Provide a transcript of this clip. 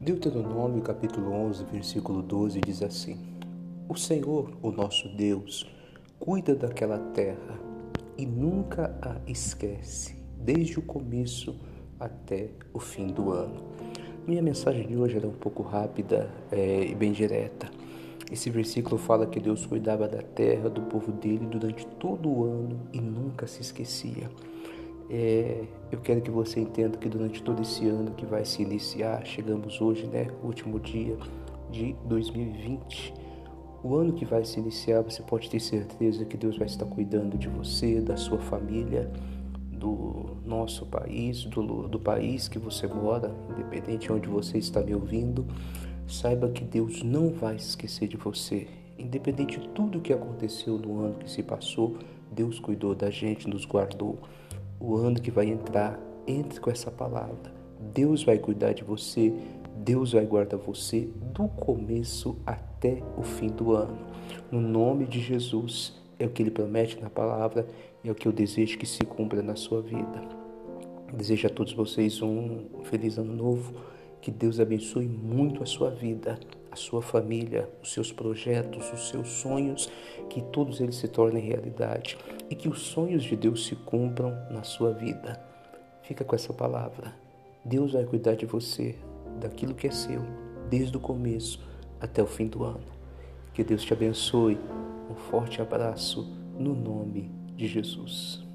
Deuteronômio capítulo 11, versículo 12 diz assim: O Senhor, o nosso Deus, cuida daquela terra e nunca a esquece, desde o começo até o fim do ano. Minha mensagem de hoje é um pouco rápida é, e bem direta. Esse versículo fala que Deus cuidava da terra, do povo dele durante todo o ano e nunca se esquecia. É, eu quero que você entenda que durante todo esse ano que vai se iniciar, chegamos hoje, né, último dia de 2020, o ano que vai se iniciar, você pode ter certeza que Deus vai estar cuidando de você, da sua família, do nosso país, do, do país que você mora, independente de onde você está me ouvindo. Saiba que Deus não vai esquecer de você. Independente de tudo que aconteceu no ano que se passou, Deus cuidou da gente, nos guardou o ano que vai entrar, entre com essa palavra. Deus vai cuidar de você, Deus vai guardar você do começo até o fim do ano. No nome de Jesus, é o que ele promete na palavra e é o que eu desejo que se cumpra na sua vida. Desejo a todos vocês um feliz ano novo. Que Deus abençoe muito a sua vida, a sua família, os seus projetos, os seus sonhos, que todos eles se tornem realidade e que os sonhos de Deus se cumpram na sua vida. Fica com essa palavra. Deus vai cuidar de você, daquilo que é seu, desde o começo até o fim do ano. Que Deus te abençoe. Um forte abraço no nome de Jesus.